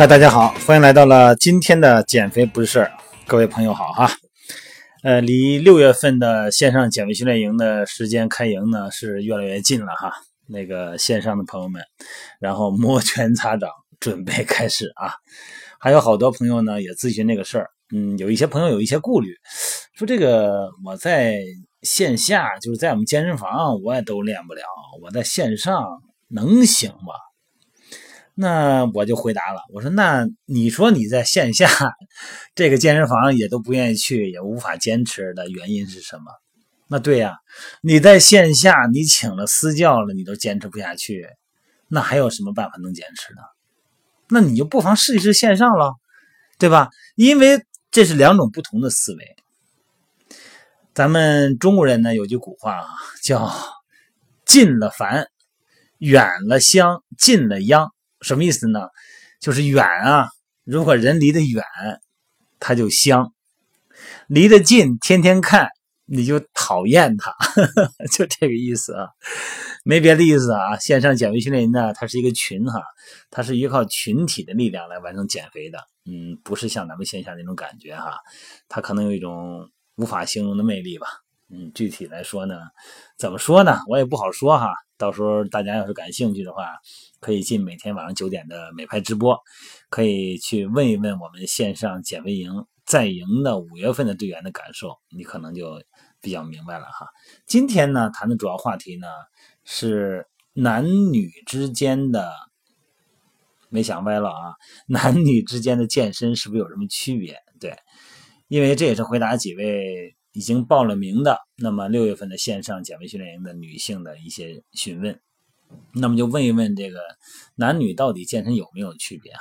嗨，大家好，欢迎来到了今天的减肥不是事儿。各位朋友好哈，呃，离六月份的线上减肥训练营的时间开营呢是越来越近了哈。那个线上的朋友们，然后摩拳擦掌，准备开始啊。还有好多朋友呢也咨询这个事儿，嗯，有一些朋友有一些顾虑，说这个我在线下就是在我们健身房我也都练不了，我在线上能行吗？那我就回答了，我说：“那你说你在线下这个健身房也都不愿意去，也无法坚持的原因是什么？”那对呀，你在线下你请了私教了，你都坚持不下去，那还有什么办法能坚持呢？那你就不妨试一试线上了，对吧？因为这是两种不同的思维。咱们中国人呢有句古话啊，叫“近了烦，远了香，近了殃”。什么意思呢？就是远啊，如果人离得远，他就香；离得近，天天看你就讨厌他，就这个意思啊，没别的意思啊。线上减肥训练营呢，它是一个群哈，它是依靠群体的力量来完成减肥的，嗯，不是像咱们线下那种感觉哈，它可能有一种无法形容的魅力吧。嗯，具体来说呢，怎么说呢？我也不好说哈。到时候大家要是感兴趣的话，可以进每天晚上九点的美拍直播，可以去问一问我们线上减肥营在营的五月份的队员的感受，你可能就比较明白了哈。今天呢，谈的主要话题呢是男女之间的，没想歪了啊，男女之间的健身是不是有什么区别？对，因为这也是回答几位。已经报了名的，那么六月份的线上减肥训练营的女性的一些询问，那么就问一问这个男女到底健身有没有区别哈？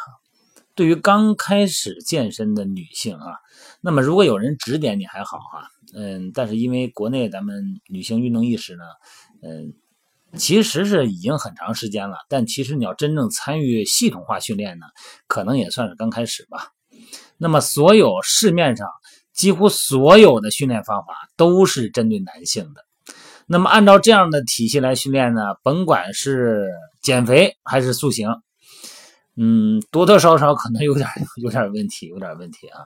对于刚开始健身的女性啊，那么如果有人指点你还好哈，嗯，但是因为国内咱们女性运动意识呢，嗯，其实是已经很长时间了，但其实你要真正参与系统化训练呢，可能也算是刚开始吧。那么所有市面上。几乎所有的训练方法都是针对男性的。那么，按照这样的体系来训练呢，甭管是减肥还是塑形，嗯，多多少少可能有点有点问题，有点问题啊。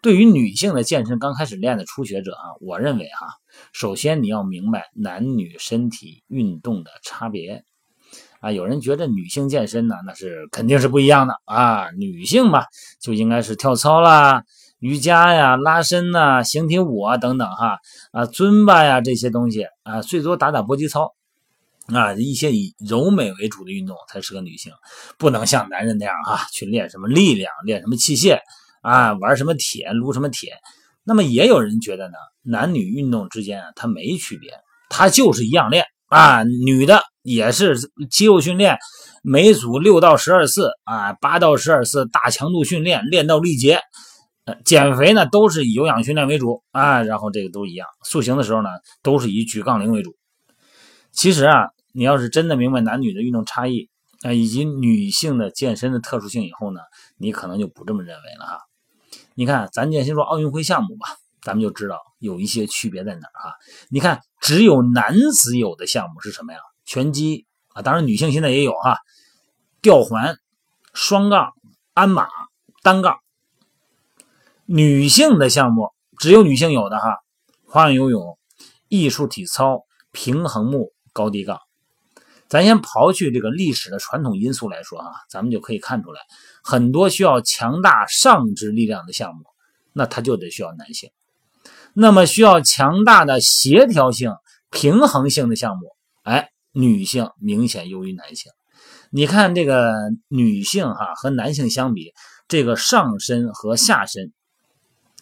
对于女性的健身刚开始练的初学者啊，我认为哈，首先你要明白男女身体运动的差别啊。有人觉得女性健身呢，那是肯定是不一样的啊，女性嘛就应该是跳操啦。瑜伽呀、拉伸呐、形体舞啊等等哈啊尊巴呀这些东西啊，最多打打搏击操啊，一些以柔美为主的运动才适合女性，不能像男人那样哈去练什么力量、练什么器械啊、玩什么铁、撸什么铁。那么也有人觉得呢，男女运动之间啊它没区别，它就是一样练啊，女的也是肌肉训练，每组六到十二次啊，八到十二次大强度训练，练到力竭。减肥呢，都是以有氧训练为主啊，然后这个都一样。塑形的时候呢，都是以举杠铃为主。其实啊，你要是真的明白男女的运动差异啊，以及女性的健身的特殊性以后呢，你可能就不这么认为了哈。你看，咱先说奥运会项目吧，咱们就知道有一些区别在哪儿哈。你看，只有男子有的项目是什么呀？拳击啊，当然女性现在也有哈，吊环、双杠、鞍马、单杠。女性的项目只有女性有的哈，花样游泳、艺术体操、平衡木、高低杠。咱先刨去这个历史的传统因素来说哈，咱们就可以看出来，很多需要强大上肢力量的项目，那它就得需要男性；那么需要强大的协调性、平衡性的项目，哎，女性明显优于男性。你看这个女性哈和男性相比，这个上身和下身。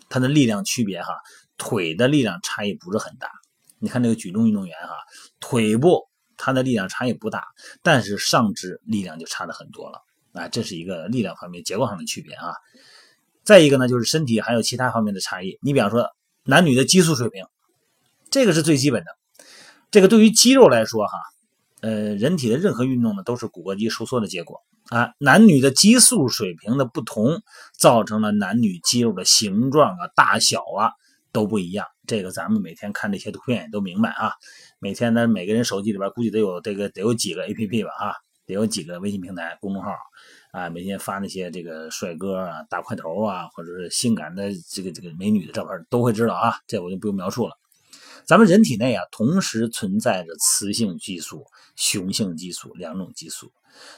它的力量区别哈，腿的力量差异不是很大。你看那个举重运动员哈，腿部它的力量差异不大，但是上肢力量就差的很多了啊，这是一个力量方面结构上的区别啊。再一个呢，就是身体还有其他方面的差异。你比方说男女的激素水平，这个是最基本的。这个对于肌肉来说哈，呃，人体的任何运动呢都是骨骼肌收缩的结果。啊，男女的激素水平的不同，造成了男女肌肉的形状啊、大小啊都不一样。这个咱们每天看这些图片也都明白啊。每天呢，每个人手机里边估计得有这个得有几个 A P P 吧啊，得有几个微信平台公众号啊，每天发那些这个帅哥啊、大块头啊，或者是性感的这个这个美女的照片，都会知道啊，这我就不用描述了。咱们人体内啊，同时存在着雌性激素、雄性激素两种激素。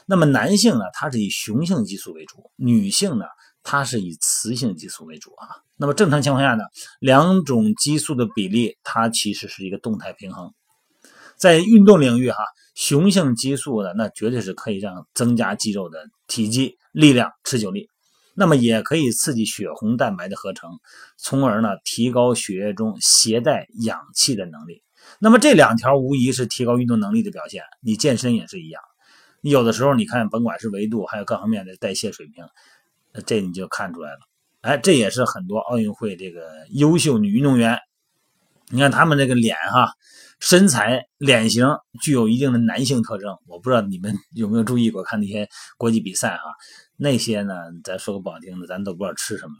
那么男性呢，它是以雄性激素为主；女性呢，它是以雌性激素为主啊。那么正常情况下呢，两种激素的比例它其实是一个动态平衡。在运动领域哈，雄性激素的那绝对是可以让增加肌肉的体积、力量、持久力。那么也可以刺激血红蛋白的合成，从而呢提高血液中携带氧气的能力。那么这两条无疑是提高运动能力的表现。你健身也是一样，你有的时候你看，甭管是维度还有各方面的代谢水平，这你就看出来了。哎，这也是很多奥运会这个优秀女运动员，你看她们这个脸哈，身材脸型具有一定的男性特征。我不知道你们有没有注意过看那些国际比赛哈。那些呢，咱说个不好听的，咱都不知道吃什么。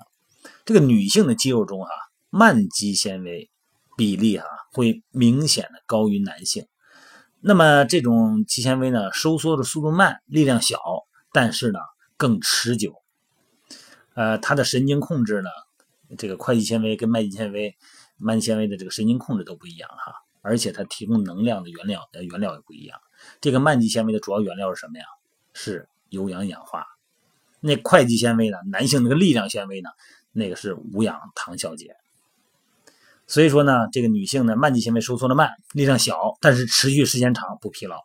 这个女性的肌肉中哈，慢肌纤维比例哈会明显的高于男性。那么这种肌纤维呢，收缩的速度慢，力量小，但是呢更持久。呃，它的神经控制呢，这个快肌纤维跟慢肌纤维、慢肌纤维的这个神经控制都不一样哈，而且它提供能量的原料呃原料也不一样。这个慢肌纤维的主要原料是什么呀？是有氧氧化。那快肌纤维呢？男性那个力量纤维呢？那个是无氧糖酵解。所以说呢，这个女性的慢肌纤维收缩的慢，力量小，但是持续时间长，不疲劳。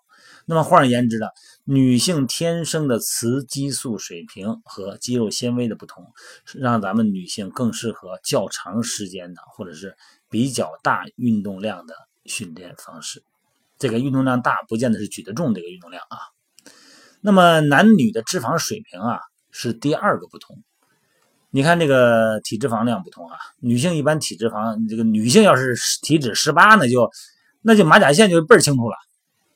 那么换而言之呢，女性天生的雌激素水平和肌肉纤维的不同，让咱们女性更适合较长时间的或者是比较大运动量的训练方式。这个运动量大，不见得是举得重这个运动量啊。那么男女的脂肪水平啊。是第二个不同，你看这个体脂肪量不同啊。女性一般体脂肪，这个女性要是体脂十八，那就那就马甲线就倍儿清楚了。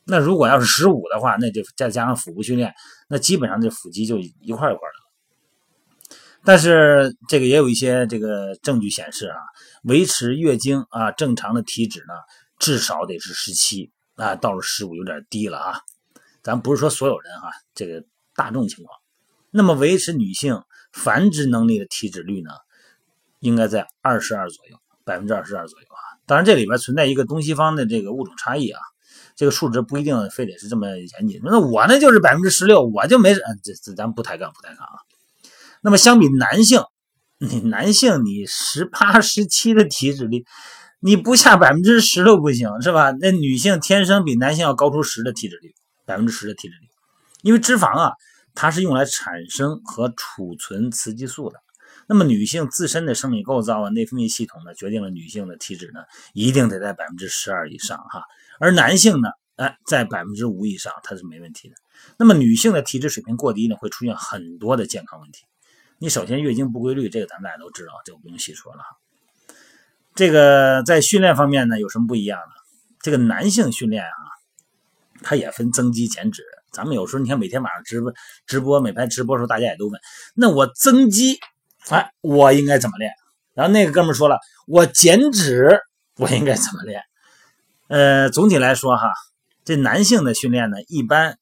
那如果要是十五的话，那就再加上腹部训练，那基本上这腹肌就一块一块的。但是这个也有一些这个证据显示啊，维持月经啊正常的体脂呢，至少得是十七啊，到了十五有点低了啊。咱不是说所有人哈，这个大众情况。那么维持女性繁殖能力的体脂率呢，应该在二十二左右，百分之二十二左右啊。当然这里边存在一个东西方的这个物种差异啊，这个数值不一定非得是这么严谨。那我呢就是百分之十六，我就没这这咱不抬杠不抬杠啊。那么相比男性，你男性你十八十七的体脂率，你不下百分之十都不行是吧？那女性天生比男性要高出十的体脂率，百分之十的体脂率，因为脂肪啊。它是用来产生和储存雌激素的。那么女性自身的生理构造啊、内分泌系统呢，决定了女性的体脂呢，一定得在百分之十二以上哈。而男性呢，哎，在百分之五以上，它是没问题的。那么女性的体脂水平过低呢，会出现很多的健康问题。你首先月经不规律，这个咱们大家都知道，这个不用细说了哈。这个在训练方面呢，有什么不一样呢？这个男性训练啊，它也分增肌减脂。咱们有时候你看每天晚上直播直播美拍直播的时候，大家也都问，那我增肌，哎，我应该怎么练？然后那个哥们说了，我减脂，我应该怎么练？呃，总体来说哈，这男性的训练呢，一般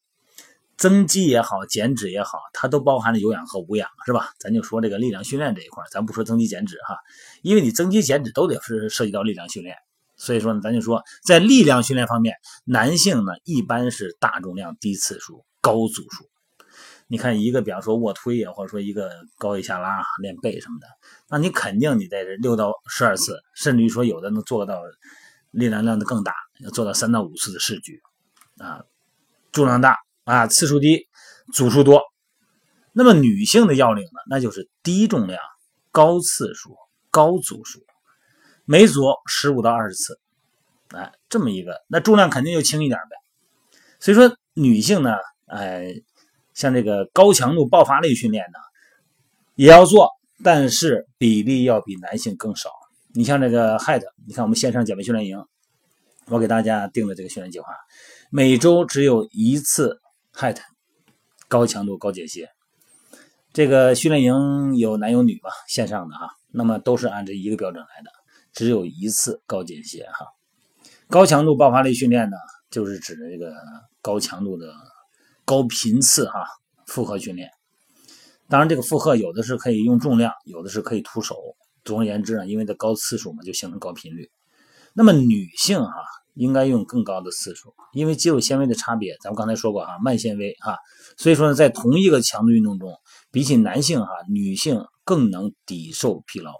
增肌也好，减脂也好，它都包含了有氧和无氧，是吧？咱就说这个力量训练这一块，咱不说增肌减脂哈，因为你增肌减脂都得是涉及到力量训练。所以说呢，咱就说，在力量训练方面，男性呢一般是大重量、低次数、高组数。你看一个，比方说卧推啊，或者说一个高位下拉练背什么的，那你肯定你在这六到十二次，甚至于说有的能做到力量量的更大，要做到三到五次的试举啊，重量大啊，次数低，组数多。那么女性的要领呢，那就是低重量、高次数、高组数。每组十五到二十次，哎，这么一个，那重量肯定就轻一点呗。所以说，女性呢，哎，像这个高强度爆发力训练呢，也要做，但是比例要比男性更少。你像这个 HIT，你看我们线上减肥训练营，我给大家定的这个训练计划，每周只有一次 HIT，高强度高间歇。这个训练营有男有女吧，线上的哈，那么都是按这一个标准来的。只有一次高间歇哈，高强度爆发力训练呢，就是指的这个高强度的高频次哈负荷训练。当然，这个负荷有的是可以用重量，有的是可以徒手。总而言之呢，因为它高次数嘛，就形成高频率。那么女性哈应该用更高的次数，因为肌肉纤维的差别，咱们刚才说过哈，慢纤维哈，所以说呢，在同一个强度运动中，比起男性哈，女性更能抵受疲劳，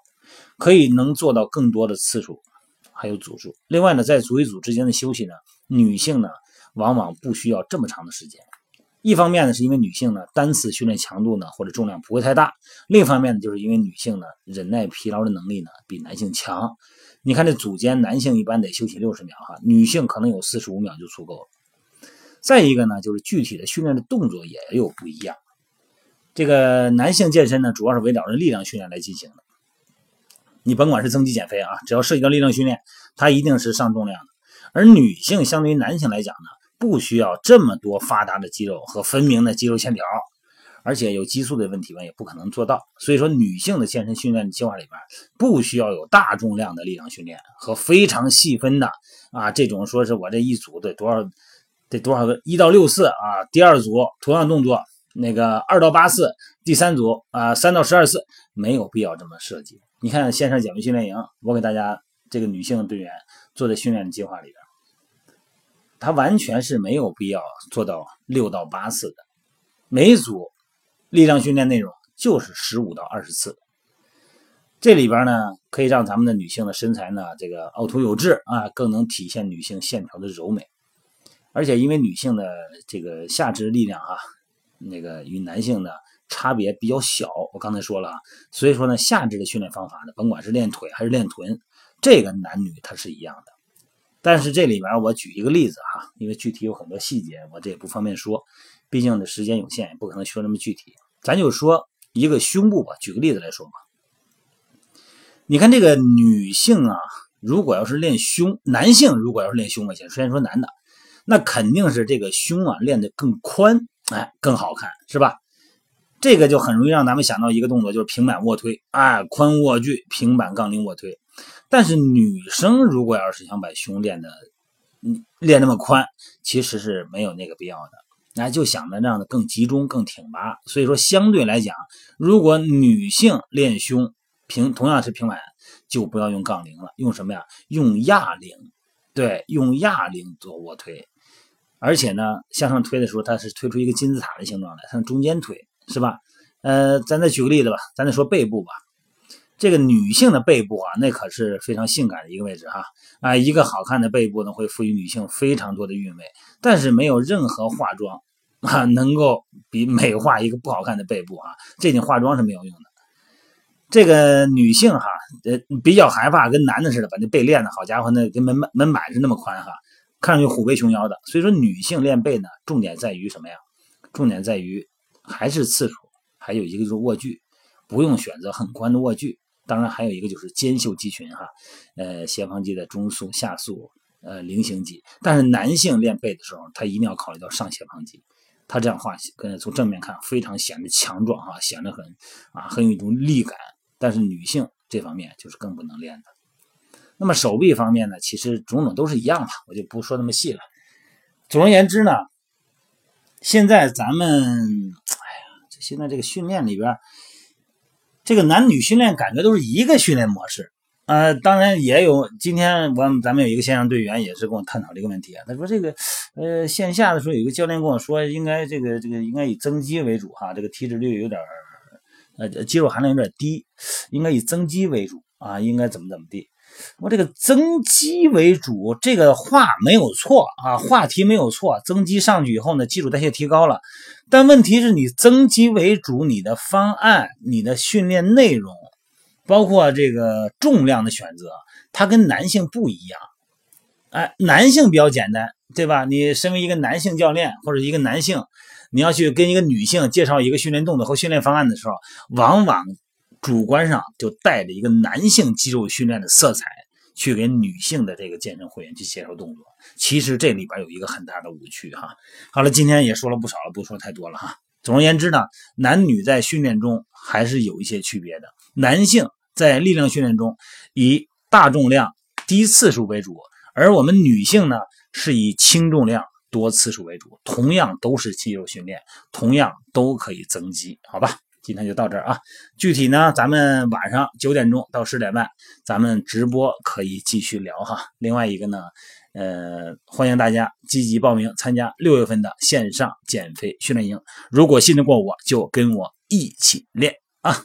可以能做到更多的次数，还有组数。另外呢，在组与组之间的休息呢，女性呢往往不需要这么长的时间。一方面呢，是因为女性呢单次训练强度呢或者重量不会太大；另一方面呢，就是因为女性呢忍耐疲劳的能力呢比男性强。你看这组间，男性一般得休息六十秒哈，女性可能有四十五秒就足够了。再一个呢，就是具体的训练的动作也有不一样。这个男性健身呢，主要是围绕着力量训练来进行的。你甭管是增肌减肥啊，只要涉及到力量训练，它一定是上重量的。而女性相对于男性来讲呢。不需要这么多发达的肌肉和分明的肌肉线条，而且有激素的问题嘛，也不可能做到。所以说，女性的健身训练计划里边不需要有大重量的力量训练和非常细分的啊这种说是我这一组得多少得多少个一到六次啊，第二组同样动作那个二到八次，第三组啊三到十二次，没有必要这么设计。你看线上减肥训练营，我给大家这个女性队员做的训练计划里边。它完全是没有必要做到六到八次的，每组力量训练内容就是十五到二十次。这里边呢，可以让咱们的女性的身材呢，这个凹凸有致啊，更能体现女性线条的柔美。而且因为女性的这个下肢力量啊，那个与男性的差别比较小，我刚才说了啊，所以说呢，下肢的训练方法呢，甭管是练腿还是练臀，这个男女它是一样的。但是这里边我举一个例子哈，因为具体有很多细节，我这也不方便说，毕竟的时间有限，也不可能说那么具体。咱就说一个胸部吧，举个例子来说吧。你看这个女性啊，如果要是练胸，男性如果要是练胸我，先先说男的，那肯定是这个胸啊练得更宽，哎，更好看，是吧？这个就很容易让咱们想到一个动作，就是平板卧推，哎，髋卧距，平板杠铃卧推。但是女生如果要是想把胸练的，练那么宽，其实是没有那个必要的。那就想着让的更集中、更挺拔。所以说，相对来讲，如果女性练胸平同样是平板，就不要用杠铃了，用什么呀？用哑铃。对，用哑铃做卧推。而且呢，向上推的时候，它是推出一个金字塔的形状来，向中间推，是吧？呃，咱再举个例子吧，咱再说背部吧。这个女性的背部啊，那可是非常性感的一个位置哈啊，一个好看的背部呢，会赋予女性非常多的韵味，但是没有任何化妆啊能够比美化一个不好看的背部啊，这点化妆是没有用的。这个女性哈，呃，比较害怕跟男的似的，把那背练的好家伙，那跟门门板是那么宽哈，看上去虎背熊腰的。所以说，女性练背呢，重点在于什么呀？重点在于还是次数，还有一个就是握距，不用选择很宽的握距。当然，还有一个就是肩袖肌群哈，呃，斜方肌的中束、下束，呃，菱形肌。但是男性练背的时候，他一定要考虑到上斜方肌，他这样画，跟从正面看非常显得强壮哈，显得很啊，很有一种力感。但是女性这方面就是更不能练的。那么手臂方面呢，其实种种都是一样的，我就不说那么细了。总而言之呢，现在咱们，哎呀，现在这个训练里边。这个男女训练感觉都是一个训练模式，呃，当然也有。今天我咱们有一个线上队员也是跟我探讨这个问题啊。他说这个，呃，线下的时候有一个教练跟我说，应该这个这个应该以增肌为主哈，这个体脂率有点呃，肌肉含量有点低，应该以增肌为主啊，应该怎么怎么地。我这个增肌为主，这个话没有错啊，话题没有错。增肌上去以后呢，基础代谢提高了，但问题是你增肌为主，你的方案、你的训练内容，包括这个重量的选择，它跟男性不一样。哎，男性比较简单，对吧？你身为一个男性教练或者一个男性，你要去跟一个女性介绍一个训练动作和训练方案的时候，往往。主观上就带着一个男性肌肉训练的色彩，去给女性的这个健身会员去介绍动作。其实这里边有一个很大的误区哈。好了，今天也说了不少了，不说太多了哈。总而言之呢，男女在训练中还是有一些区别的。男性在力量训练中以大重量、低次数为主，而我们女性呢是以轻重量、多次数为主，同样都是肌肉训练，同样都可以增肌，好吧？今天就到这儿啊，具体呢，咱们晚上九点钟到十点半，咱们直播可以继续聊哈。另外一个呢，呃，欢迎大家积极报名参加六月份的线上减肥训练营，如果信得过我，就跟我一起练啊。